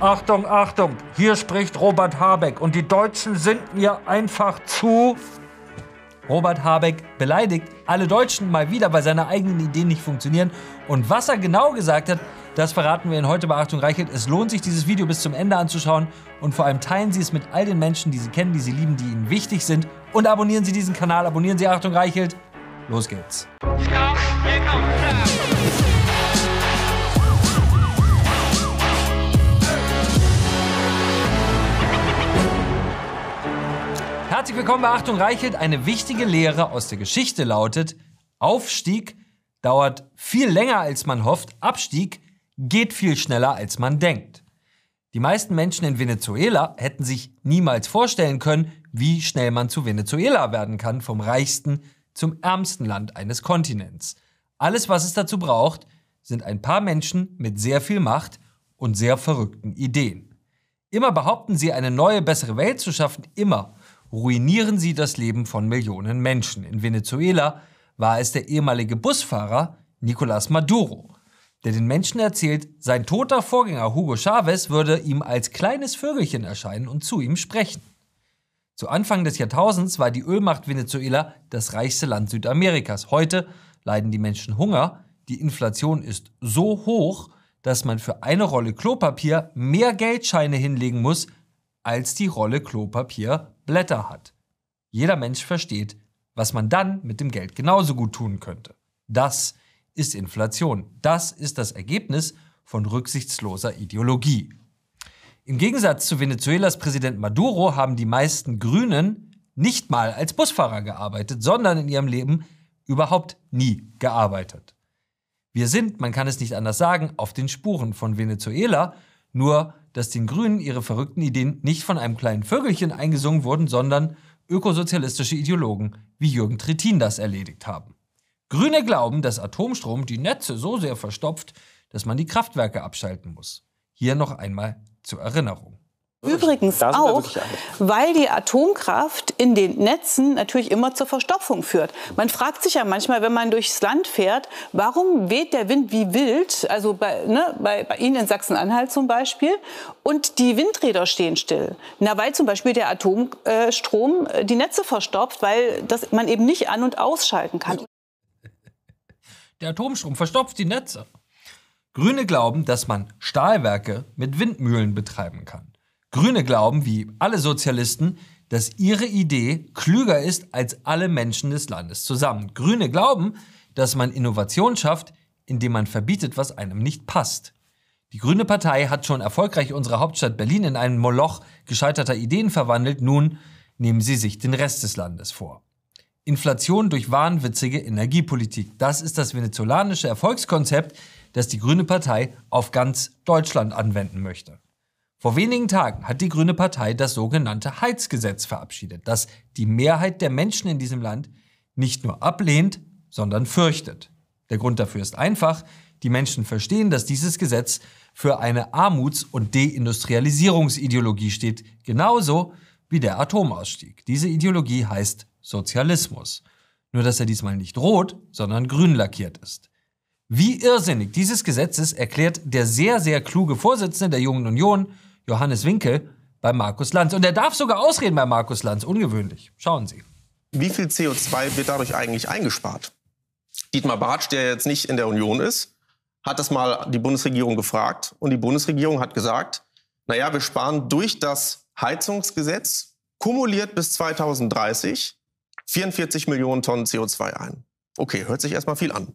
Achtung, Achtung, hier spricht Robert Habeck und die Deutschen sind mir einfach zu. Robert Habeck beleidigt alle Deutschen mal wieder, weil seine eigenen Ideen nicht funktionieren. Und was er genau gesagt hat, das verraten wir Ihnen heute bei Achtung Reichelt. Es lohnt sich, dieses Video bis zum Ende anzuschauen und vor allem teilen Sie es mit all den Menschen, die Sie kennen, die Sie lieben, die Ihnen wichtig sind. Und abonnieren Sie diesen Kanal, abonnieren Sie Achtung Reichelt. Los geht's. Herzlich willkommen bei Achtung Reichelt. Eine wichtige Lehre aus der Geschichte lautet, Aufstieg dauert viel länger als man hofft, Abstieg geht viel schneller als man denkt. Die meisten Menschen in Venezuela hätten sich niemals vorstellen können, wie schnell man zu Venezuela werden kann, vom reichsten zum ärmsten Land eines Kontinents. Alles, was es dazu braucht, sind ein paar Menschen mit sehr viel Macht und sehr verrückten Ideen. Immer behaupten sie, eine neue, bessere Welt zu schaffen, immer ruinieren sie das Leben von Millionen Menschen. In Venezuela war es der ehemalige Busfahrer Nicolás Maduro, der den Menschen erzählt, sein toter Vorgänger Hugo Chavez würde ihm als kleines Vögelchen erscheinen und zu ihm sprechen. Zu Anfang des Jahrtausends war die Ölmacht Venezuela das reichste Land Südamerikas. Heute leiden die Menschen Hunger, die Inflation ist so hoch, dass man für eine Rolle Klopapier mehr Geldscheine hinlegen muss, als die Rolle Klopapier Blätter hat. Jeder Mensch versteht, was man dann mit dem Geld genauso gut tun könnte. Das ist Inflation. Das ist das Ergebnis von rücksichtsloser Ideologie. Im Gegensatz zu Venezuelas Präsident Maduro haben die meisten Grünen nicht mal als Busfahrer gearbeitet, sondern in ihrem Leben überhaupt nie gearbeitet. Wir sind, man kann es nicht anders sagen, auf den Spuren von Venezuela, nur dass den Grünen ihre verrückten Ideen nicht von einem kleinen Vögelchen eingesungen wurden, sondern ökosozialistische Ideologen wie Jürgen Trittin das erledigt haben. Grüne glauben, dass Atomstrom die Netze so sehr verstopft, dass man die Kraftwerke abschalten muss. Hier noch einmal zur Erinnerung. Übrigens auch, weil die Atomkraft in den Netzen natürlich immer zur Verstopfung führt. Man fragt sich ja manchmal, wenn man durchs Land fährt, warum weht der Wind wie wild, also bei, ne, bei, bei Ihnen in Sachsen-Anhalt zum Beispiel, und die Windräder stehen still. Na, weil zum Beispiel der Atomstrom äh, die Netze verstopft, weil das man eben nicht an- und ausschalten kann. Der Atomstrom verstopft die Netze. Grüne glauben, dass man Stahlwerke mit Windmühlen betreiben kann. Grüne glauben, wie alle Sozialisten, dass ihre Idee klüger ist als alle Menschen des Landes zusammen. Grüne glauben, dass man Innovation schafft, indem man verbietet, was einem nicht passt. Die Grüne Partei hat schon erfolgreich unsere Hauptstadt Berlin in einen Moloch gescheiterter Ideen verwandelt. Nun nehmen sie sich den Rest des Landes vor. Inflation durch wahnwitzige Energiepolitik. Das ist das venezolanische Erfolgskonzept, das die Grüne Partei auf ganz Deutschland anwenden möchte. Vor wenigen Tagen hat die Grüne Partei das sogenannte Heizgesetz verabschiedet, das die Mehrheit der Menschen in diesem Land nicht nur ablehnt, sondern fürchtet. Der Grund dafür ist einfach, die Menschen verstehen, dass dieses Gesetz für eine Armuts- und Deindustrialisierungsideologie steht, genauso wie der Atomausstieg. Diese Ideologie heißt Sozialismus. Nur dass er diesmal nicht rot, sondern grün lackiert ist. Wie irrsinnig dieses Gesetz ist, erklärt der sehr, sehr kluge Vorsitzende der Jungen Union, Johannes Winkel bei Markus Lanz. Und er darf sogar ausreden bei Markus Lanz. Ungewöhnlich. Schauen Sie. Wie viel CO2 wird dadurch eigentlich eingespart? Dietmar Bartsch, der jetzt nicht in der Union ist, hat das mal die Bundesregierung gefragt. Und die Bundesregierung hat gesagt, naja, wir sparen durch das Heizungsgesetz kumuliert bis 2030 44 Millionen Tonnen CO2 ein. Okay, hört sich erstmal viel an.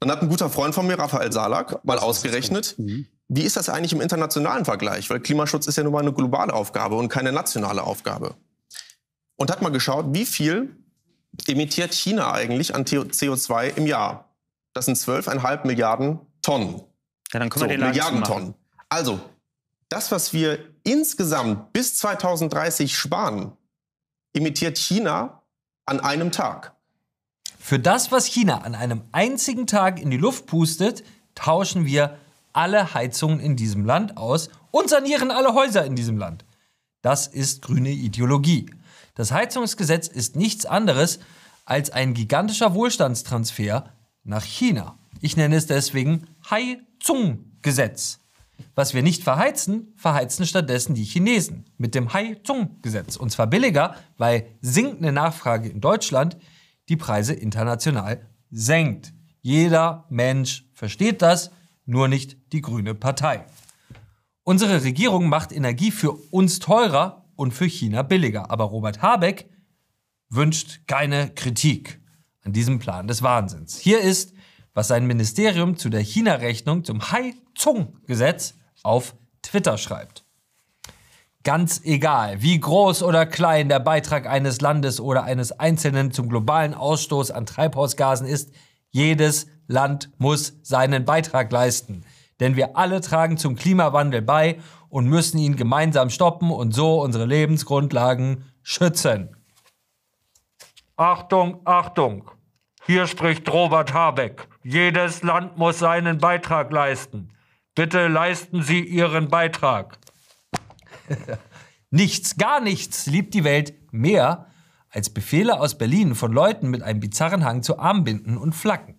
Dann hat ein guter Freund von mir, Raphael Salak, mal ausgerechnet, mhm. Wie ist das eigentlich im internationalen Vergleich? Weil Klimaschutz ist ja nun mal eine globale Aufgabe und keine nationale Aufgabe. Und hat mal geschaut, wie viel emittiert China eigentlich an CO2 im Jahr? Das sind 12,5 Milliarden Tonnen. Ja, dann können so, wir den Milliarden Tonnen. Also, das, was wir insgesamt bis 2030 sparen, emittiert China an einem Tag. Für das, was China an einem einzigen Tag in die Luft pustet, tauschen wir alle Heizungen in diesem Land aus und sanieren alle Häuser in diesem Land. Das ist grüne Ideologie. Das Heizungsgesetz ist nichts anderes als ein gigantischer Wohlstandstransfer nach China. Ich nenne es deswegen Heizung-Gesetz. Was wir nicht verheizen, verheizen stattdessen die Chinesen mit dem Hai-Zung-Gesetz. Und zwar billiger, weil sinkende Nachfrage in Deutschland die Preise international senkt. Jeder Mensch versteht das, nur nicht die Grüne Partei. Unsere Regierung macht Energie für uns teurer und für China billiger. Aber Robert Habeck wünscht keine Kritik an diesem Plan des Wahnsinns. Hier ist, was sein Ministerium zu der China-Rechnung zum Hai-Zung-Gesetz auf Twitter schreibt. Ganz egal, wie groß oder klein der Beitrag eines Landes oder eines Einzelnen zum globalen Ausstoß an Treibhausgasen ist, jedes Land muss seinen Beitrag leisten. Denn wir alle tragen zum Klimawandel bei und müssen ihn gemeinsam stoppen und so unsere Lebensgrundlagen schützen. Achtung, Achtung! Hier spricht Robert Habeck. Jedes Land muss seinen Beitrag leisten. Bitte leisten Sie Ihren Beitrag. nichts, gar nichts liebt die Welt mehr als Befehle aus Berlin von Leuten mit einem bizarren Hang zu Armbinden und Flaggen.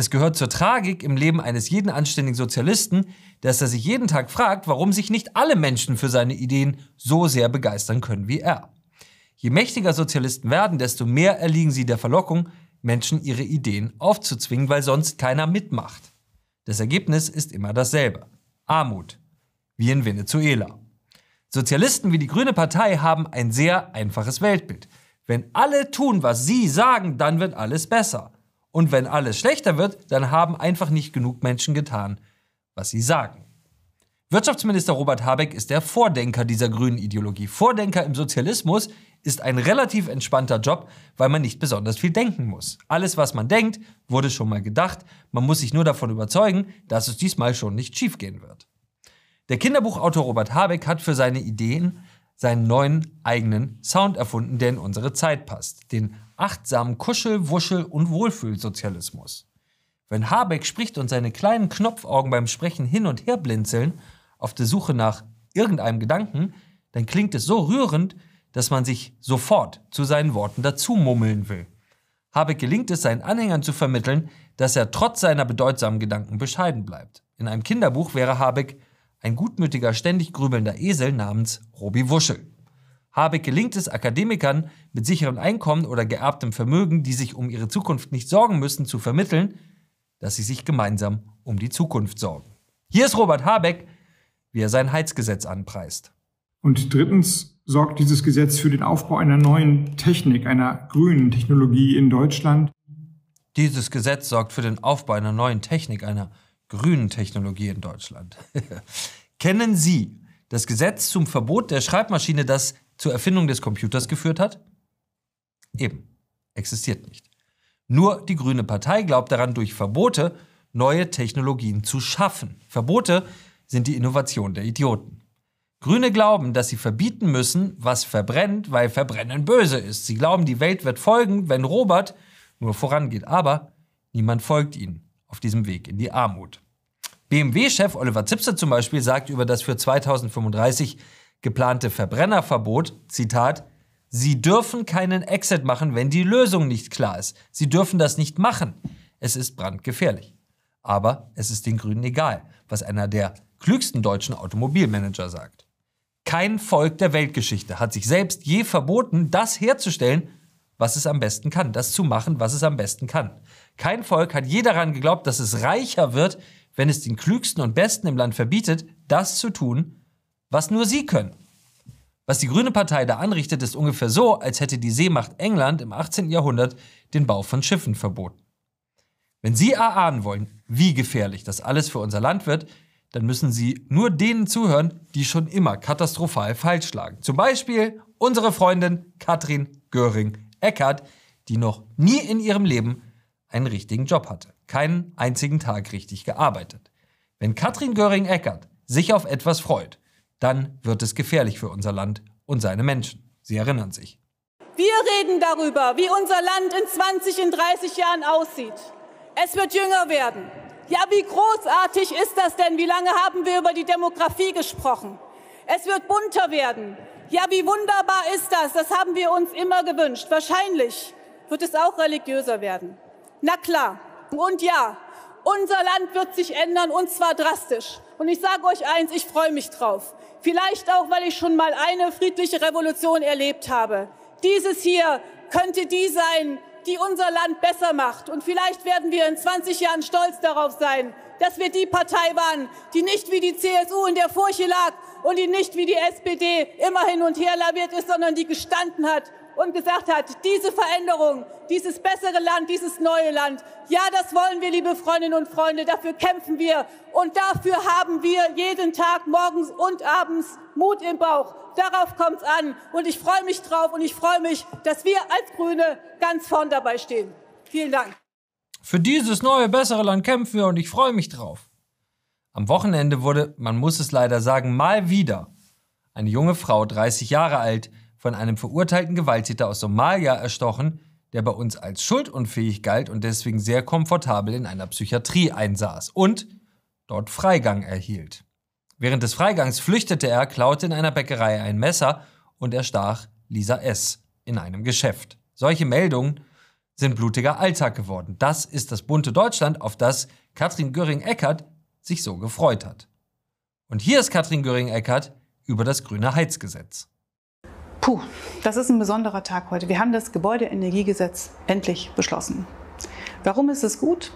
Es gehört zur Tragik im Leben eines jeden anständigen Sozialisten, dass er sich jeden Tag fragt, warum sich nicht alle Menschen für seine Ideen so sehr begeistern können wie er. Je mächtiger Sozialisten werden, desto mehr erliegen sie der Verlockung, Menschen ihre Ideen aufzuzwingen, weil sonst keiner mitmacht. Das Ergebnis ist immer dasselbe. Armut. Wie in Venezuela. Sozialisten wie die Grüne Partei haben ein sehr einfaches Weltbild. Wenn alle tun, was sie sagen, dann wird alles besser. Und wenn alles schlechter wird, dann haben einfach nicht genug Menschen getan, was sie sagen. Wirtschaftsminister Robert Habeck ist der Vordenker dieser grünen Ideologie. Vordenker im Sozialismus ist ein relativ entspannter Job, weil man nicht besonders viel denken muss. Alles, was man denkt, wurde schon mal gedacht. Man muss sich nur davon überzeugen, dass es diesmal schon nicht schiefgehen wird. Der Kinderbuchautor Robert Habeck hat für seine Ideen seinen neuen eigenen Sound erfunden, der in unsere Zeit passt. Den achtsamen Kuschel-, Wuschel- und Wohlfühlsozialismus. Wenn Habeck spricht und seine kleinen Knopfaugen beim Sprechen hin und her blinzeln, auf der Suche nach irgendeinem Gedanken, dann klingt es so rührend, dass man sich sofort zu seinen Worten dazu mummeln will. Habeck gelingt es, seinen Anhängern zu vermitteln, dass er trotz seiner bedeutsamen Gedanken bescheiden bleibt. In einem Kinderbuch wäre Habeck ein gutmütiger, ständig grübelnder Esel namens Robi Wuschel. Habeck gelingt es, Akademikern mit sicherem Einkommen oder geerbtem Vermögen, die sich um ihre Zukunft nicht sorgen müssen, zu vermitteln, dass sie sich gemeinsam um die Zukunft sorgen. Hier ist Robert Habeck, wie er sein Heizgesetz anpreist. Und drittens sorgt dieses Gesetz für den Aufbau einer neuen Technik, einer grünen Technologie in Deutschland. Dieses Gesetz sorgt für den Aufbau einer neuen Technik, einer grünen Technologie in Deutschland. Kennen Sie das Gesetz zum Verbot der Schreibmaschine, das zur Erfindung des Computers geführt hat? Eben, existiert nicht. Nur die Grüne Partei glaubt daran, durch Verbote neue Technologien zu schaffen. Verbote sind die Innovation der Idioten. Grüne glauben, dass sie verbieten müssen, was verbrennt, weil Verbrennen böse ist. Sie glauben, die Welt wird folgen, wenn Robert nur vorangeht. Aber niemand folgt ihnen auf diesem Weg in die Armut. BMW-Chef Oliver Zipse zum Beispiel sagt über das für 2035 geplante Verbrennerverbot, Zitat, Sie dürfen keinen Exit machen, wenn die Lösung nicht klar ist. Sie dürfen das nicht machen. Es ist brandgefährlich. Aber es ist den Grünen egal, was einer der klügsten deutschen Automobilmanager sagt. Kein Volk der Weltgeschichte hat sich selbst je verboten, das herzustellen, was es am besten kann, das zu machen, was es am besten kann. Kein Volk hat je daran geglaubt, dass es reicher wird, wenn es den Klügsten und Besten im Land verbietet, das zu tun, was nur sie können. Was die Grüne Partei da anrichtet, ist ungefähr so, als hätte die Seemacht England im 18. Jahrhundert den Bau von Schiffen verboten. Wenn Sie erahnen wollen, wie gefährlich das alles für unser Land wird, dann müssen Sie nur denen zuhören, die schon immer katastrophal falsch lagen. Zum Beispiel unsere Freundin Katrin Göring-Eckert, die noch nie in ihrem Leben einen richtigen Job hatte, keinen einzigen Tag richtig gearbeitet. Wenn Katrin Göring-Eckert sich auf etwas freut, dann wird es gefährlich für unser Land und seine Menschen. Sie erinnern sich. Wir reden darüber, wie unser Land in 20, in 30 Jahren aussieht. Es wird jünger werden. Ja, wie großartig ist das denn? Wie lange haben wir über die Demografie gesprochen? Es wird bunter werden. Ja, wie wunderbar ist das? Das haben wir uns immer gewünscht. Wahrscheinlich wird es auch religiöser werden. Na klar. Und ja, Unser Land wird sich ändern und zwar drastisch. Und ich sage euch eins, ich freue mich drauf. Vielleicht auch, weil ich schon mal eine friedliche Revolution erlebt habe. Dieses hier könnte die sein, die unser Land besser macht. Und vielleicht werden wir in 20 Jahren stolz darauf sein, dass wir die Partei waren, die nicht wie die CSU in der Furche lag und die nicht wie die SPD immer hin und her laviert ist, sondern die gestanden hat und gesagt hat, diese Veränderung, dieses bessere Land, dieses neue Land, ja, das wollen wir, liebe Freundinnen und Freunde, dafür kämpfen wir und dafür haben wir jeden Tag morgens und abends Mut im Bauch. Darauf kommt es an und ich freue mich drauf und ich freue mich, dass wir als Grüne ganz vorn dabei stehen. Vielen Dank. Für dieses neue, bessere Land kämpfen wir und ich freue mich drauf. Am Wochenende wurde, man muss es leider sagen, mal wieder eine junge Frau, 30 Jahre alt, von einem verurteilten Gewalttäter aus Somalia erstochen, der bei uns als schuldunfähig galt und deswegen sehr komfortabel in einer Psychiatrie einsaß und dort Freigang erhielt. Während des Freigangs flüchtete er, klaute in einer Bäckerei ein Messer und erstach Lisa S. in einem Geschäft. Solche Meldungen sind blutiger Alltag geworden. Das ist das bunte Deutschland, auf das Katrin Göring-Eckardt sich so gefreut hat. Und hier ist Katrin Göring-Eckardt über das grüne Heizgesetz. Puh, das ist ein besonderer Tag heute. Wir haben das Gebäudeenergiegesetz endlich beschlossen. Warum ist es gut?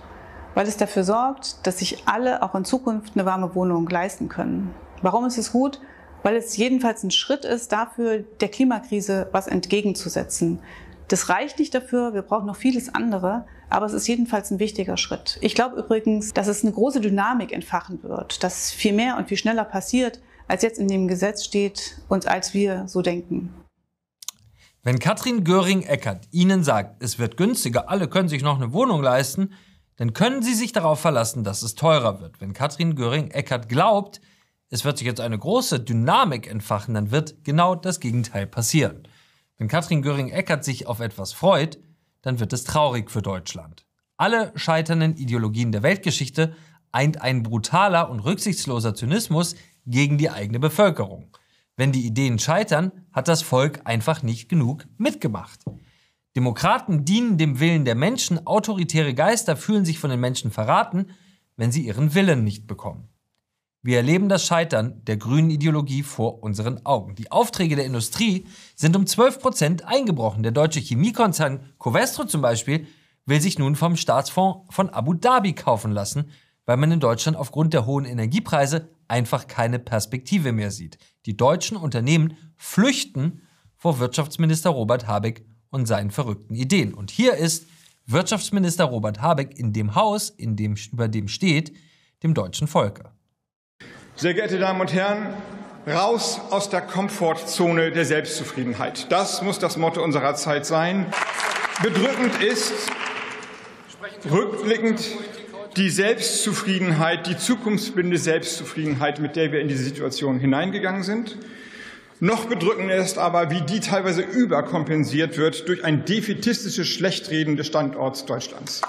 Weil es dafür sorgt, dass sich alle auch in Zukunft eine warme Wohnung leisten können. Warum ist es gut? Weil es jedenfalls ein Schritt ist, dafür der Klimakrise was entgegenzusetzen. Das reicht nicht dafür, wir brauchen noch vieles andere, aber es ist jedenfalls ein wichtiger Schritt. Ich glaube übrigens, dass es eine große Dynamik entfachen wird, dass viel mehr und viel schneller passiert, als jetzt in dem Gesetz steht und als wir so denken. Wenn Katrin Göring-Eckert Ihnen sagt, es wird günstiger, alle können sich noch eine Wohnung leisten, dann können Sie sich darauf verlassen, dass es teurer wird. Wenn Katrin Göring-Eckert glaubt, es wird sich jetzt eine große Dynamik entfachen, dann wird genau das Gegenteil passieren. Wenn Katrin Göring-Eckardt sich auf etwas freut, dann wird es traurig für Deutschland. Alle scheiternden Ideologien der Weltgeschichte eint ein brutaler und rücksichtsloser Zynismus gegen die eigene Bevölkerung. Wenn die Ideen scheitern, hat das Volk einfach nicht genug mitgemacht. Demokraten dienen dem Willen der Menschen, autoritäre Geister fühlen sich von den Menschen verraten, wenn sie ihren Willen nicht bekommen. Wir erleben das Scheitern der grünen Ideologie vor unseren Augen. Die Aufträge der Industrie sind um 12 Prozent eingebrochen. Der deutsche Chemiekonzern Covestro zum Beispiel will sich nun vom Staatsfonds von Abu Dhabi kaufen lassen, weil man in Deutschland aufgrund der hohen Energiepreise einfach keine Perspektive mehr sieht. Die deutschen Unternehmen flüchten vor Wirtschaftsminister Robert Habeck und seinen verrückten Ideen. Und hier ist Wirtschaftsminister Robert Habeck in dem Haus, in dem, über dem steht, dem deutschen Volke. Sehr geehrte Damen und Herren, raus aus der Komfortzone der Selbstzufriedenheit. Das muss das Motto unserer Zeit sein. Bedrückend ist, rückblickend, die Selbstzufriedenheit, die zukunftsbindende Selbstzufriedenheit, mit der wir in diese Situation hineingegangen sind. Noch bedrückender ist aber, wie die teilweise überkompensiert wird durch ein defetistisches Schlechtreden des Standorts Deutschlands.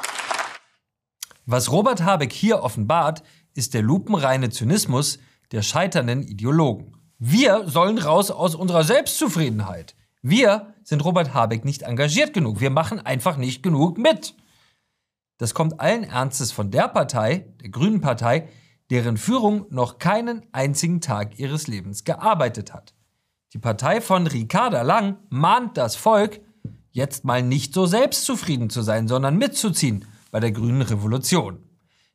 Was Robert Habeck hier offenbart, ist der lupenreine Zynismus der scheiternden Ideologen. Wir sollen raus aus unserer Selbstzufriedenheit. Wir sind Robert Habeck nicht engagiert genug. Wir machen einfach nicht genug mit. Das kommt allen Ernstes von der Partei, der Grünen Partei, deren Führung noch keinen einzigen Tag ihres Lebens gearbeitet hat. Die Partei von Ricarda Lang mahnt das Volk, jetzt mal nicht so selbstzufrieden zu sein, sondern mitzuziehen bei der grünen Revolution.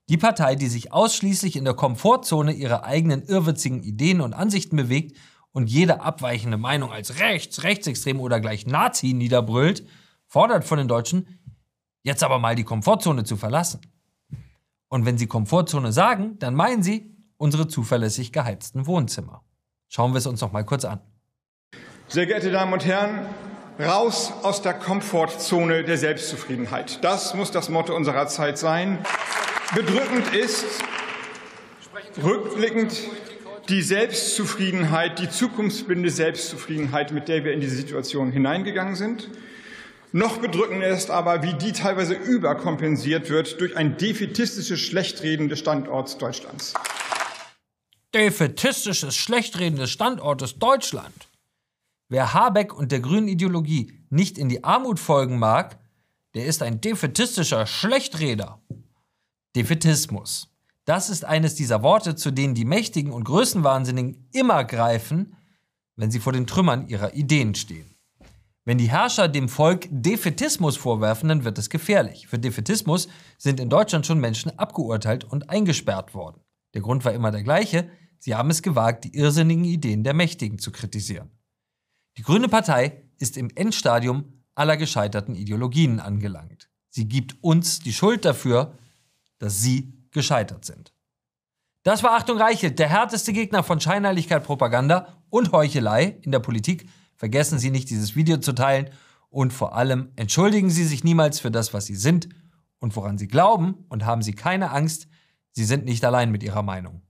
Die Partei, die sich ausschließlich in der Komfortzone ihrer eigenen irrwitzigen Ideen und Ansichten bewegt und jede abweichende Meinung als rechts, rechtsextrem oder gleich Nazi niederbrüllt, fordert von den Deutschen, jetzt aber mal die Komfortzone zu verlassen. Und wenn sie Komfortzone sagen, dann meinen sie unsere zuverlässig geheizten Wohnzimmer. Schauen wir es uns noch mal kurz an. Sehr geehrte Damen und Herren, raus aus der Komfortzone der Selbstzufriedenheit. Das muss das Motto unserer Zeit sein. Bedrückend ist, rückblickend, die Selbstzufriedenheit, die zukunftsbindende Selbstzufriedenheit, mit der wir in diese Situation hineingegangen sind. Noch bedrückender ist aber, wie die teilweise überkompensiert wird durch ein defetistisches Schlechtreden des Standorts Deutschlands. Defetistisches Schlechtreden des Standortes Deutschland. Wer Habeck und der grünen Ideologie nicht in die Armut folgen mag, der ist ein defetistischer Schlechträder. Defetismus. Das ist eines dieser Worte, zu denen die Mächtigen und Größenwahnsinnigen immer greifen, wenn sie vor den Trümmern ihrer Ideen stehen. Wenn die Herrscher dem Volk Defetismus vorwerfen, dann wird es gefährlich. Für Defetismus sind in Deutschland schon Menschen abgeurteilt und eingesperrt worden. Der Grund war immer der gleiche, sie haben es gewagt, die irrsinnigen Ideen der Mächtigen zu kritisieren. Die Grüne Partei ist im Endstadium aller gescheiterten Ideologien angelangt. Sie gibt uns die Schuld dafür, dass sie gescheitert sind. Das war Achtung Reichelt, der härteste Gegner von Scheinheiligkeit, Propaganda und Heuchelei in der Politik. Vergessen Sie nicht, dieses Video zu teilen und vor allem entschuldigen Sie sich niemals für das, was Sie sind und woran Sie glauben und haben Sie keine Angst, Sie sind nicht allein mit Ihrer Meinung.